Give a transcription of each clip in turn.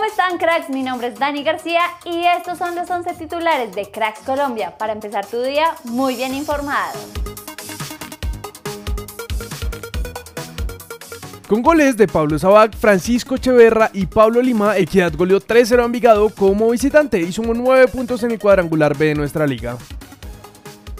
¿Cómo están cracks? Mi nombre es Dani García y estos son los 11 titulares de Cracks Colombia para empezar tu día muy bien informado. Con goles de Pablo Sabac, Francisco Echeverra y Pablo Lima, Equidad goleó 3-0 a Envigado como visitante y sumó 9 puntos en el cuadrangular B de nuestra liga.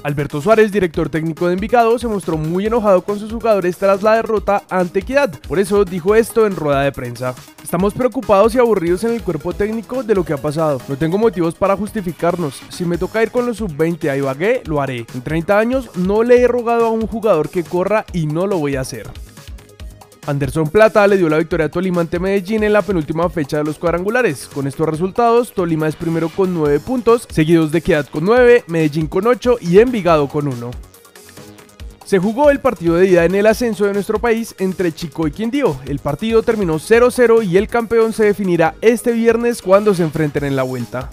Alberto Suárez, director técnico de Envigado, se mostró muy enojado con sus jugadores tras la derrota ante Equidad. Por eso dijo esto en rueda de prensa. Estamos preocupados y aburridos en el cuerpo técnico de lo que ha pasado. No tengo motivos para justificarnos. Si me toca ir con los sub-20 a Ibagué, lo haré. En 30 años no le he rogado a un jugador que corra y no lo voy a hacer. Anderson Plata le dio la victoria a Tolima ante Medellín en la penúltima fecha de los cuadrangulares. Con estos resultados, Tolima es primero con 9 puntos, seguidos de Equidad con 9, Medellín con 8 y Envigado con 1. Se jugó el partido de ida en el ascenso de nuestro país entre Chico y Quindío. El partido terminó 0-0 y el campeón se definirá este viernes cuando se enfrenten en la vuelta.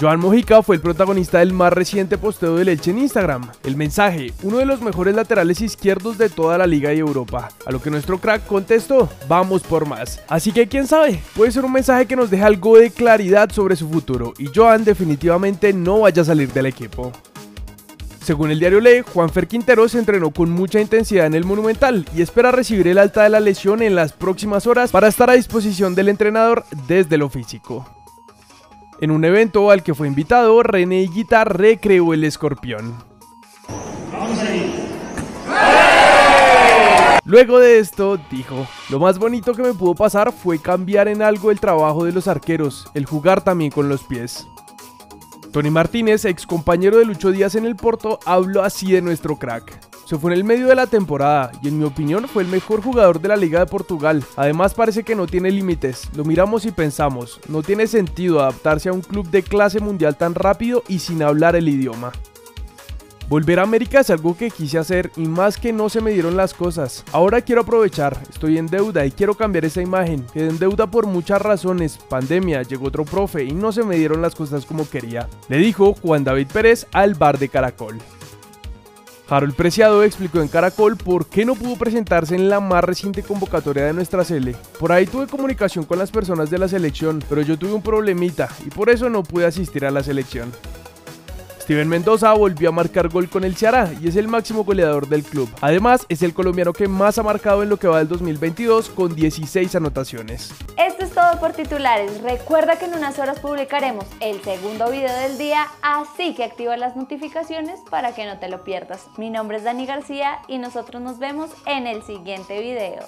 Joan Mojica fue el protagonista del más reciente posteo del Elche en Instagram. El mensaje, uno de los mejores laterales izquierdos de toda la liga y Europa. A lo que nuestro crack contestó, vamos por más. Así que quién sabe, puede ser un mensaje que nos deje algo de claridad sobre su futuro y Joan definitivamente no vaya a salir del equipo. Según el diario Le, Juanfer Quintero se entrenó con mucha intensidad en el Monumental y espera recibir el alta de la lesión en las próximas horas para estar a disposición del entrenador desde lo físico. En un evento al que fue invitado, René Higuita recreó el escorpión. Luego de esto, dijo, lo más bonito que me pudo pasar fue cambiar en algo el trabajo de los arqueros, el jugar también con los pies. Tony Martínez, ex compañero de Lucho Díaz en el Porto, habló así de nuestro crack. Se fue en el medio de la temporada y en mi opinión fue el mejor jugador de la Liga de Portugal. Además parece que no tiene límites, lo miramos y pensamos, no tiene sentido adaptarse a un club de clase mundial tan rápido y sin hablar el idioma. Volver a América es algo que quise hacer y más que no se me dieron las cosas. Ahora quiero aprovechar, estoy en deuda y quiero cambiar esa imagen. Quedé en deuda por muchas razones, pandemia, llegó otro profe y no se me dieron las cosas como quería. Le dijo Juan David Pérez al bar de Caracol. Harold Preciado explicó en Caracol por qué no pudo presentarse en la más reciente convocatoria de nuestra sele. Por ahí tuve comunicación con las personas de la selección, pero yo tuve un problemita y por eso no pude asistir a la selección. Steven Mendoza volvió a marcar gol con el Ceará y es el máximo goleador del club. Además, es el colombiano que más ha marcado en lo que va del 2022 con 16 anotaciones. Por titulares. Recuerda que en unas horas publicaremos el segundo video del día, así que activa las notificaciones para que no te lo pierdas. Mi nombre es Dani García y nosotros nos vemos en el siguiente video.